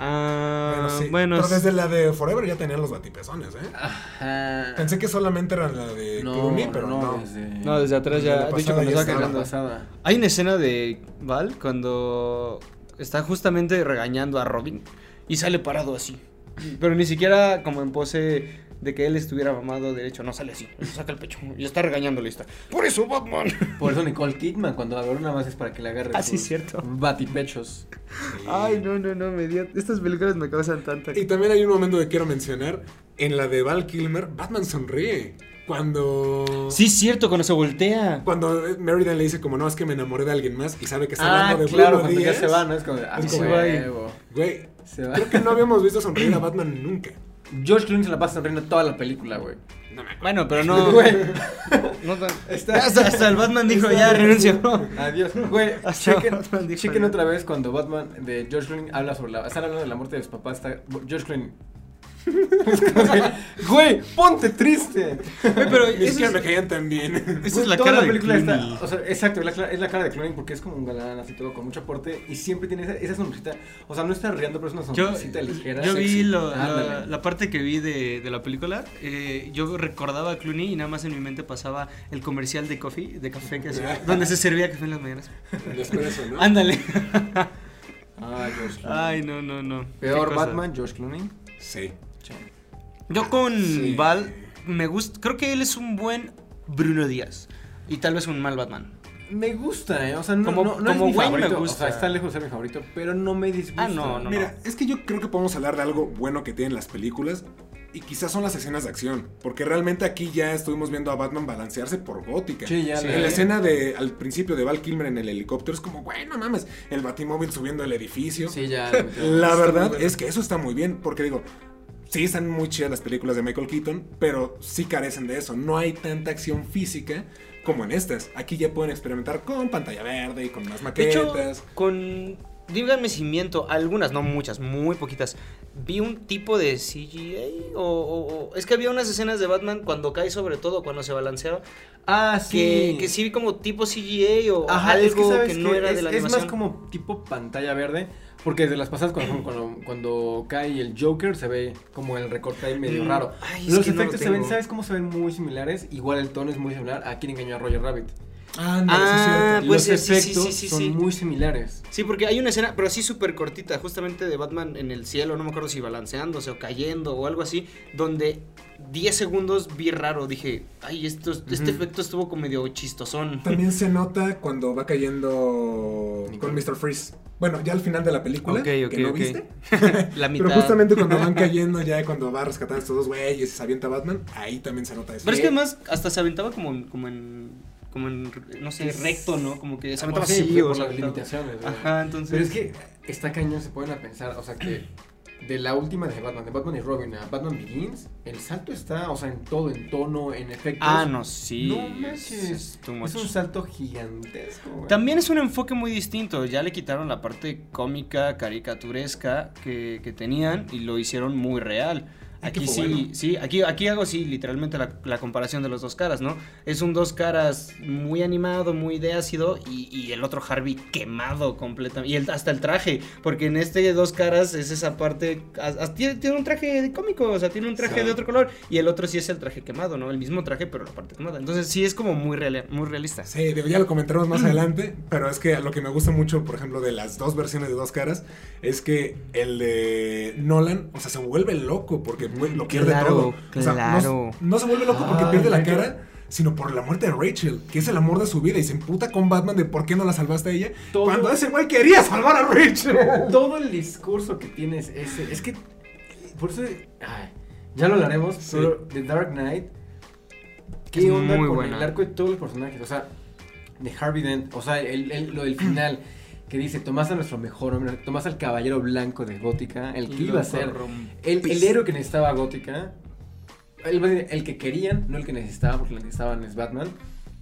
Ah, Bueno, sí. bueno. Pero desde la de Forever ya tenían los batipezones, ¿eh? Ajá. Pensé que solamente era la de no, Clooney, pero no. Desde, No, desde atrás Desde ya. De hecho, cuando ya estaba estaba. la cagando. pasada. Hay una escena de Val cuando está justamente regañando a Robin y sale parado así. Pero ni siquiera como en pose de que él estuviera mamado derecho, no sale así. Saca el pecho y está regañándole. Está. Por eso, Batman. Por eso Nicole Kidman, cuando agarra nada más es para que le agarre. Ah, sí, sus cierto. Batipechos. Ay, no, no, no, me dio. Estas películas me causan tanta. Y también hay un momento que quiero mencionar. En la de Val Kilmer, Batman sonríe. Cuando. Sí, cierto, cuando se voltea. Cuando Meriden le dice, como no, es que me enamoré de alguien más y sabe que está Ah, hablando de claro, cuando ya Díaz. se va, ¿no? Es como de. Ah, Es. Güey, Se va. creo que no habíamos visto sonreír a [CLEARS THROAT] Batman nunca. George Clooney se la pasa sonriendo toda la película, güey. No me acuerdo. Bueno, pero no. [LAUGHS] Güey. no tan- Está- hasta, hasta el Batman dijo, Está- ya renuncio. Adiós. Güey, Hasta chequen, Batman dijo chequen otra vez cuando Batman de George Clooney habla sobre la. Están hablando de la muerte de sus papás. Está George Clooney. Güey, ponte triste. Güey, pero Ni eso siquiera es- me caían tan bien. Esa es la toda cara la de Clooney. está, o sea, exacto, es la, cla- es la cara de Clooney porque es como un galán así todo con mucho aporte y siempre tiene esa, esa sonrisita, o sea, no está riendo, pero es una Yo, sonrisita ligera. yo vi lo- la, parte que vi de, de la película. eh, yo recordaba a Clooney y nada más en mi mente pasaba el comercial de coffee, de café que hacía, [LAUGHS] donde se servía café en las mañanas. Después eso, ¿no? Ándale. Ah, George Clooney. Ay, no, no, no. Peor. Batman, George Clooney. Sí. Yo con Sí. Val me gusta, creo que él es un buen Bruno Díaz y tal vez un mal Batman. Me gusta, eh, o sea, no, Como- no, no como es mi Wayne me o gusta. sea, está lejos de ser mi favorito, pero no me disgusta. Ah, no, no, Mira, es que yo creo que podemos hablar de algo bueno que tienen las películas. Y quizás son las escenas de acción. Porque realmente aquí ya estuvimos viendo a Batman balancearse por gótica. Sí, ya En le- la escena de al principio de Val Kilmer en el helicóptero es como, bueno, mames, el batimóvil subiendo el edificio. Sí, ya. [LAUGHS] La verdad es que eso está muy bien, porque digo, sí están muy chidas las películas de Michael Keaton, pero sí carecen de eso. No hay tanta acción física como en estas. Aquí ya pueden experimentar con pantalla verde y con más De hecho, maquetas. con. Díganme si miento, algunas, no muchas, muy poquitas. Vi un tipo de CGA o, o- o- Es que había unas escenas de Batman cuando cae, sobre todo cuando se balanceaba. Ah, Que, sí. que sí vi como tipo CGA o Ajá, algo es que, ¿sabes que no era de Es- la Es animación. más como tipo pantalla verde. Porque desde las pasadas, cuando, cuando, cuando cae el Joker, se ve como el recorte ahí medio Mm, raro. ay, Los que no lo efectos se ven. ¿sabes cómo se ven muy similares? Igual el tono es muy similar a quien engañó a Roger Rabbit. Ah, no, Ah, sí es cierto. puede Los sí, sí, efectos sí, sí, son muy similares. Sí, porque hay una escena, pero sí súper cortita, justamente de Batman en el cielo, no me acuerdo si balanceándose o cayendo o algo así, donde 10 segundos vi raro, dije, ay, esto, este Ujú. efecto estuvo como medio chistosón. También se nota cuando va cayendo con Mr. Freeze. Bueno, ya al final de la película, Ok, ok, que no viste. [LAUGHS] La [LAUGHS] mitad. Pero justamente cuando van cayendo, ya cuando va a rescatar a estos dos güeyes y se avienta Batman, ahí también se nota eso. Pero es que además hasta se aventaba como, en- como en. Como en. No sé, recto, ¿no? Como que se aventaba Sí, así por las aventaba- limitaciones. Ajá, entonces. Pero es que está cañón, se pueden a pensar, o sea que de la última de Batman, de Batman y Robin a Batman Begins, el salto está, o sea, en todo, en tono, en efectos. Ah, no, sí. No es- manches. un salto gigantesco, güey. También es un enfoque muy distinto. Ya le quitaron la parte cómica, caricaturesca que, que tenían y lo hicieron muy real. Aquí sí, bueno. sí, aquí, aquí hago sí, literalmente la, la comparación de los dos caras, ¿no? Es un dos caras muy animado, muy de ácido y, y el otro Harvey quemado completamente. Y el- hasta el traje, porque en este dos caras es esa parte, tiene, tiene un traje cómico, o sea, tiene un traje Sí. de otro color y el otro sí es el traje quemado, ¿no? El mismo traje, pero la parte quemada. Entonces sí es como muy, real, muy realista. Sí, ya lo comentaremos más adelante, pero es que lo que me gusta mucho, por ejemplo, de las dos versiones de Dos Caras, es que el de Nolan, o sea, se vuelve loco porque güey, lo pierde Claro, todo. O sea, no- claro. no, se vuelve loco porque Ay, pierde la cara, sino por la muerte de Rachel, que es el amor de su vida, y se emputa con Batman de por qué no la salvaste a ella, Todo- cuando ese güey quería salvar a Rachel. [LAUGHS] Todo el discurso que tienes ese, es que, por eso, ay, ya lo hablaremos, Sí. pero The Dark Knight, ¿qué Es onda muy con buena. el arco de todos los personajes? O sea, de Harvey Dent, o sea, el, el- lo del final, que dice, tomás a nuestro mejor hombre, tomás al caballero blanco de Gótica, el que iba a ser el, el héroe que necesitaba Gótica, el, el que querían, no el que necesitaban, porque el que necesitaban es Batman,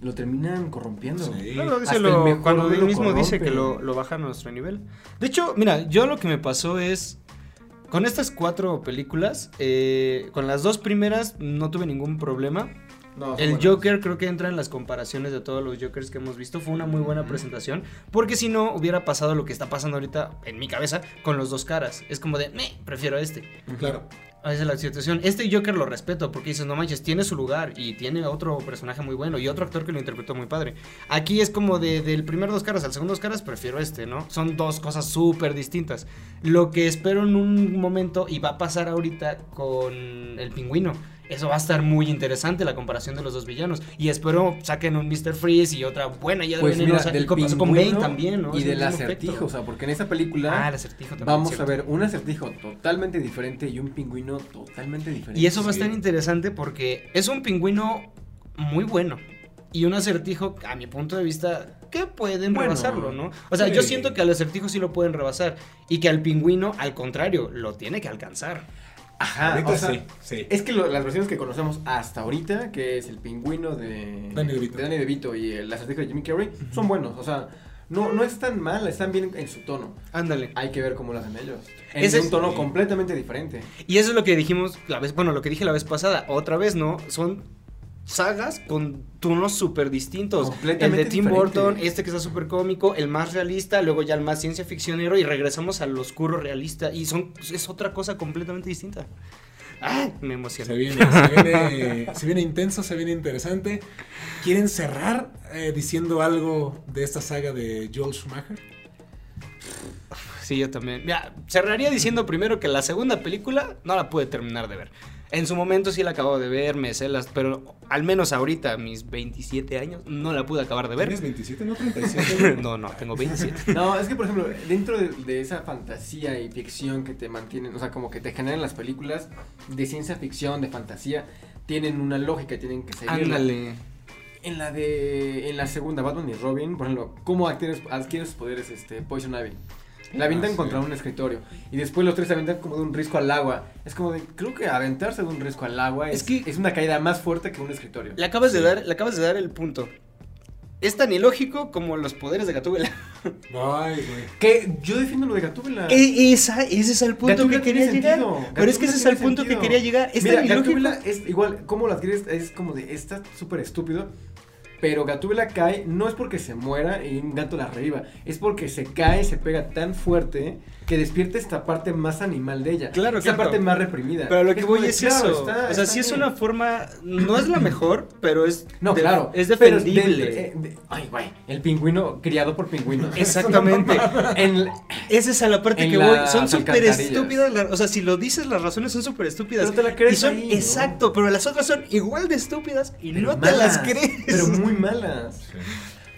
lo terminan corrompiendo. Sí. Claro, dice Hasta lo- el mejor cuando él lo mismo dice que lo, lo baja a nuestro nivel. De hecho, mira, yo lo que me pasó es. Con estas cuatro películas, eh, con las dos primeras no tuve ningún problema. No, El. Joker creo que entra en las comparaciones de todos los Jokers que hemos visto. Fue una muy buena presentación. Porque si no, hubiera pasado lo que está pasando ahorita en mi cabeza con los dos caras. Es como de, me, prefiero a este. Claro. Esa es la situación. Este Joker lo respeto porque dices, no manches, tiene su lugar y tiene otro personaje muy bueno y otro actor que lo interpretó muy padre. Aquí es como de, del primer dos caras al segundo dos caras, prefiero este, ¿no? Son dos cosas súper distintas. Lo que espero en un momento y va a pasar ahorita con el pingüino. Eso va a estar muy interesante la comparación de los dos villanos. Y espero saquen un Mr. Freeze y otra buena ya de Pues mira, del y con, Bane pingüino también, ¿no? Y del acertijo, efecto. o sea, porque en esta película Ah, el acertijo también. vamos cierto. a ver un acertijo totalmente diferente y un pingüino totalmente diferente. Y eso va a estar interesante porque es un pingüino muy bueno. Y un acertijo, a mi punto de vista, que pueden Bueno, rebasarlo, ¿no? O sea, sí. yo siento que al acertijo sí lo pueden rebasar. Y que al pingüino, al contrario, lo tiene que alcanzar. Ajá, Ahorita o sea, sí, sí. Es que lo- las versiones que conocemos hasta ahorita, que es el pingüino de Danny DeVito. de Danny DeVito y el acertijo de Jimmy Carrey, son buenos. O sea, no, no están mal, están bien en su tono. Ándale. Hay que ver cómo lo hacen ellos. En Ese un tono completamente diferente. Y eso es lo que dijimos la vez, bueno, lo que dije la vez pasada. Otra vez, ¿no? Son sagas con tonos súper distintos. El de Tim diferente. Burton, este que está súper cómico, el más realista, luego ya el más ciencia ficcionero y regresamos al oscuro realista. Y son, es otra cosa completamente distinta. Ah, me emociona. Se viene, se viene, se viene intenso, se viene interesante. ¿Quieren cerrar eh, diciendo algo de esta saga de Joel Schumacher? Sí, yo también. Mira, cerraría diciendo primero que la segunda película no la pude terminar de ver. En su momento sí la acabo de ver, me sé las, pero al menos ahorita, a mis 27 años, no la pude acabar de ¿Tienes ver. 27, no 37? [LAUGHS] No, no, tengo 27. No, es que por ejemplo, dentro de, de esa fantasía y ficción que te mantienen, o sea, como que te generan las películas de ciencia ficción, de fantasía, tienen una lógica, tienen que seguirla. Ándale. En la de. En la segunda, Batman y Robin, por ejemplo, ¿cómo adquieres, adquieres sus poderes este, Poison Ivy? La avientan Ah, sí. contra un escritorio. Y después los tres se avientan como de un risco al agua. Es como de. Creo que aventarse de un risco al agua es, Es que- es una caída más fuerte que un escritorio. Le acabas de dar, le acabas de dar el punto. Es tan ilógico como los poderes de Gatúbela. Ay, güey. Que yo defiendo lo de Gatúbela. E- esa, ese es el punto Gatúbela que quería llegar. sentido. Pero es que Gatúbela ese es el punto que sentido. quería llegar. Es Mira, tan ilógico. Gatúbela es igual, ¿cómo lo adquieres? Es como de, está súper estúpido. Pero Gatúbela cae, no es porque se muera y un gato la reviva, es porque se cae, se pega tan fuerte que despierta esta parte más animal de ella. Claro, esa claro. parte más reprimida. Pero lo que voy es claro, eso. está- o sea, sí es una forma. No es la mejor, pero es. No, de- claro. Es defendible. de- eh, de- ay, güey. El pingüino criado por pingüinos. [LAUGHS] Exactamente. [LAUGHS] En- Esa es a la parte que voy. Son súper estúpidas. o sea, si lo dices, las razones son súper estúpidas. Pero te la crees y son, ahí, ¿no? exacto, pero las otras son igual de estúpidas y pero no te las crees. Pero muy [LAUGHS] malas.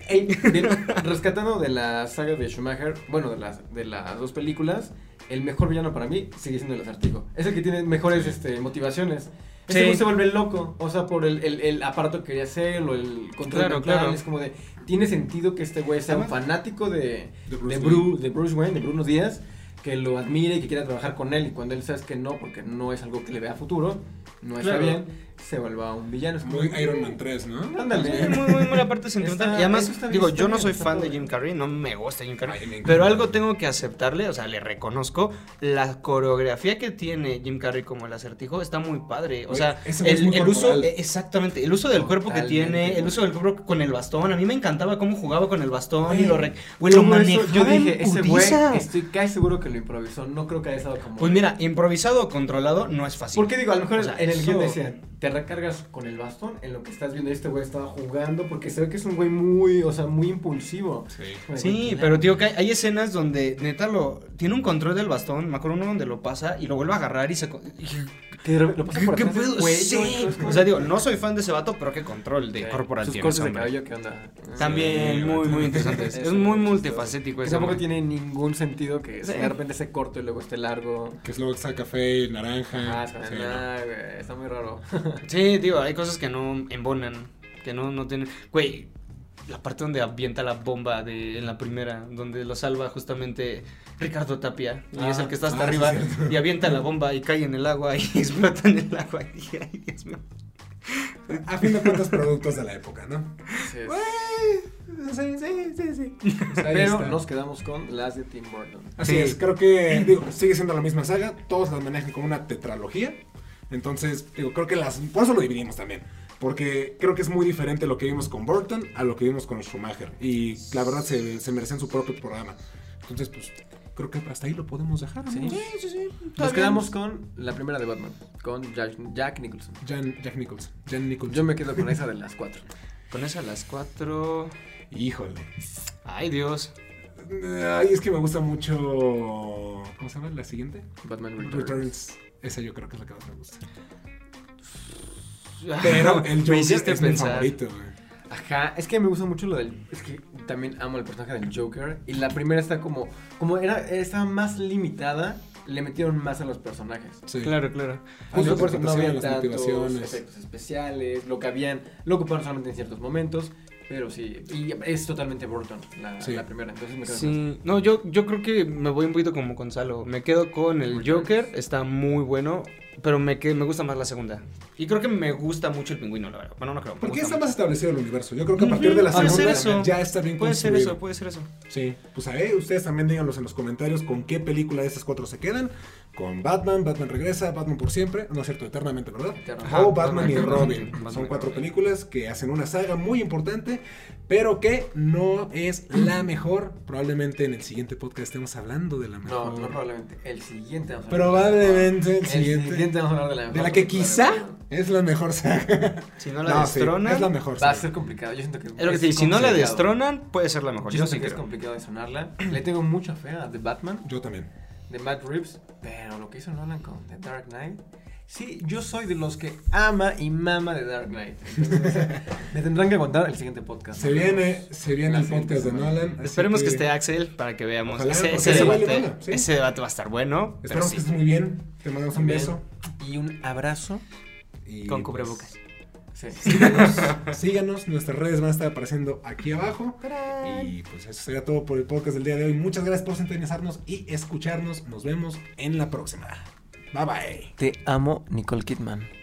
De- rescatando de la saga de Schumacher, bueno, de las, de las dos películas, el mejor villano para mí sigue siendo el acertijo. Es el que tiene mejores este, motivaciones. Ese Sí. güey se vuelve loco, o sea, por el, el, el aparato que quería hacer o el control Claro, claro. Es como de, tiene sentido que este güey sea un fanático de, De de, Bruce de Bruce Wayne, de Bruno Díaz, que lo admire y que quiera trabajar con él. Y cuando él sabe que no, porque no es algo que le vea a futuro, no está bien, se vuelva un villano. Es como- Muy Iron Man 3, ¿no? Ándale. Sí, muy, muy, muy la parte sentimental. Está- y además, está digo, está yo no soy fan de. Jim Carrey, no me gusta Jim Carrey. Ay, pero algo tengo que aceptarle, o sea, le reconozco, la coreografía que tiene Jim Carrey como el acertijo está muy padre. O sea, el, uso, eh, exactamente, el uso del cuerpo que tiene, el uso del cuerpo con el bastón. A mí me encantaba cómo jugaba con el bastón y lo, re- güey, lo manejaba yo dije, ese güey, estoy casi seguro que lo improvisó. No creo que haya estado como. Pues mira, improvisado o controlado no es fácil. Porque digo, a lo mejor O sea, en el guion decían, te recargas con el bastón en lo que estás viendo. Este güey estaba jugando porque se ve que es un güey muy, o sea, muy impulsivo. Sí. Sí, pero tío, que hay, hay escenas donde neta lo tiene un control del bastón, me acuerdo uno donde lo pasa y lo vuelve a agarrar y se co- y- Que de repente lo pasa ¿Qué, por qué atrás pedo? cuello, Sí. O sea, digo, no soy fan de ese vato, pero qué control de Sí, corporal Sus tiene cortes ese de cabello, ¿qué onda? También Sí, muy, muy interesante. [LAUGHS] Es, muy multifacético Que ese tampoco tiene ningún sentido que Sí. de repente se corte y luego esté largo. Que es luego está café, naranja. Ah, es como, Sí, nah, güey, está muy raro. Sí, digo, hay cosas que no embonan, que no, no tienen... Güey, la parte donde avienta la bomba de, en la primera, donde lo salva justamente Ricardo Tapia, y Ah, es el que está hasta ah, arriba, y avienta la bomba y cae en el agua y [LAUGHS] explota en el agua. Y dije, ay, Dios mío. A fin de cuentas, productos de la época, ¿no? Sí, sí, sí, sí, sí. Pues ahí Pero está. nos quedamos con las de Tim Burton. Así Sí. es, creo que digo, sigue siendo la misma saga, todos las manejan como una tetralogía. Entonces, digo, creo que las. Por eso lo dividimos también. Porque creo que es muy diferente lo que vimos con Burton a lo que vimos con Schumacher. Y la verdad se, se merecen su propio programa. Entonces, pues, creo que hasta ahí lo podemos dejar. Sí. amigos. sí, sí. Nos quedamos con la primera de Batman, con Jack, Jack Nicholson. Jan, Jack Nicholson. Jan Nicholson. Yo me quedo con esa de las cuatro. Con esa a las cuatro. Híjole. Ay, Dios. Ay, es que me gusta mucho. ¿Cómo se llama la siguiente? Batman Returns. Returns. Esa yo creo que es la que más me gusta. Ah, Pero el me Joker hiciste es mi pensar. favorito, güey. Ajá, es que me gusta mucho lo del. Es que también amo el personaje del Joker. Y la primera está como. Como era, estaba más limitada, le metieron más a los personajes. Sí. Claro, claro. Justo por eso no había tantos efectos especiales, lo que habían, lo ocuparon solamente en ciertos momentos, pero sí, y es totalmente Burton la, Sí. la primera, entonces me quedo con Sí, no, yo, yo creo que me voy un poquito como Gonzalo. Me quedo con el. Joker, está muy bueno, pero me, que- me gusta más la segunda. Y creo que me gusta mucho el pingüino, la verdad. Bueno, no creo. Porque está mucho. más establecido el universo. Yo creo que a partir de la puede segunda ser eso. ya está bien Puede ser eso, puede ser eso. Sí, pues a ver, ustedes también díganos en los comentarios con qué película de estas cuatro se quedan. Con Batman, Batman regresa, Batman por siempre, no es cierto, eternamente, ¿verdad? Ajá, o Batman y Robin. Batman Son cuatro Robin. películas que hacen una saga muy importante, pero que no es la mejor. Probablemente en el siguiente podcast estemos hablando de la mejor. No, no probablemente, el siguiente Probablemente el el siguiente. Vamos a hablar de la mejor De la que quizá Batman. es la mejor saga. Si no la No, sí, destronan, es la mejor Va a saga. ser complicado, yo siento que es lo que te si no la complicado. destronan, puede ser la mejor. Yo Yo siento sí que es creo. complicado de sonarla, le tengo mucha fe a The Batman, Yo también. de Matt Reeves, pero lo que hizo Nolan con The Dark Knight. Sí, yo soy de los que ama y mama The Dark Knight. Entonces, [LAUGHS] me tendrán que aguantar el siguiente podcast. Se viene, se viene el podcast de. Nolan. Esperemos que... esté Axel para que veamos. Ojalá, ese, debate, sí. ese debate va a estar bueno. Esperamos sí. que estés muy bien. Te mandamos un Bien. beso. Y un abrazo. Y, Con pues, cubrebocas. Sí. [LAUGHS] síganos, síganos, nuestras redes van a estar apareciendo aquí abajo. Y pues eso sería todo por el podcast del día de hoy. Muchas gracias por sintonizarnos y escucharnos. Nos vemos en la próxima. Bye bye. Te amo, Nicole Kidman.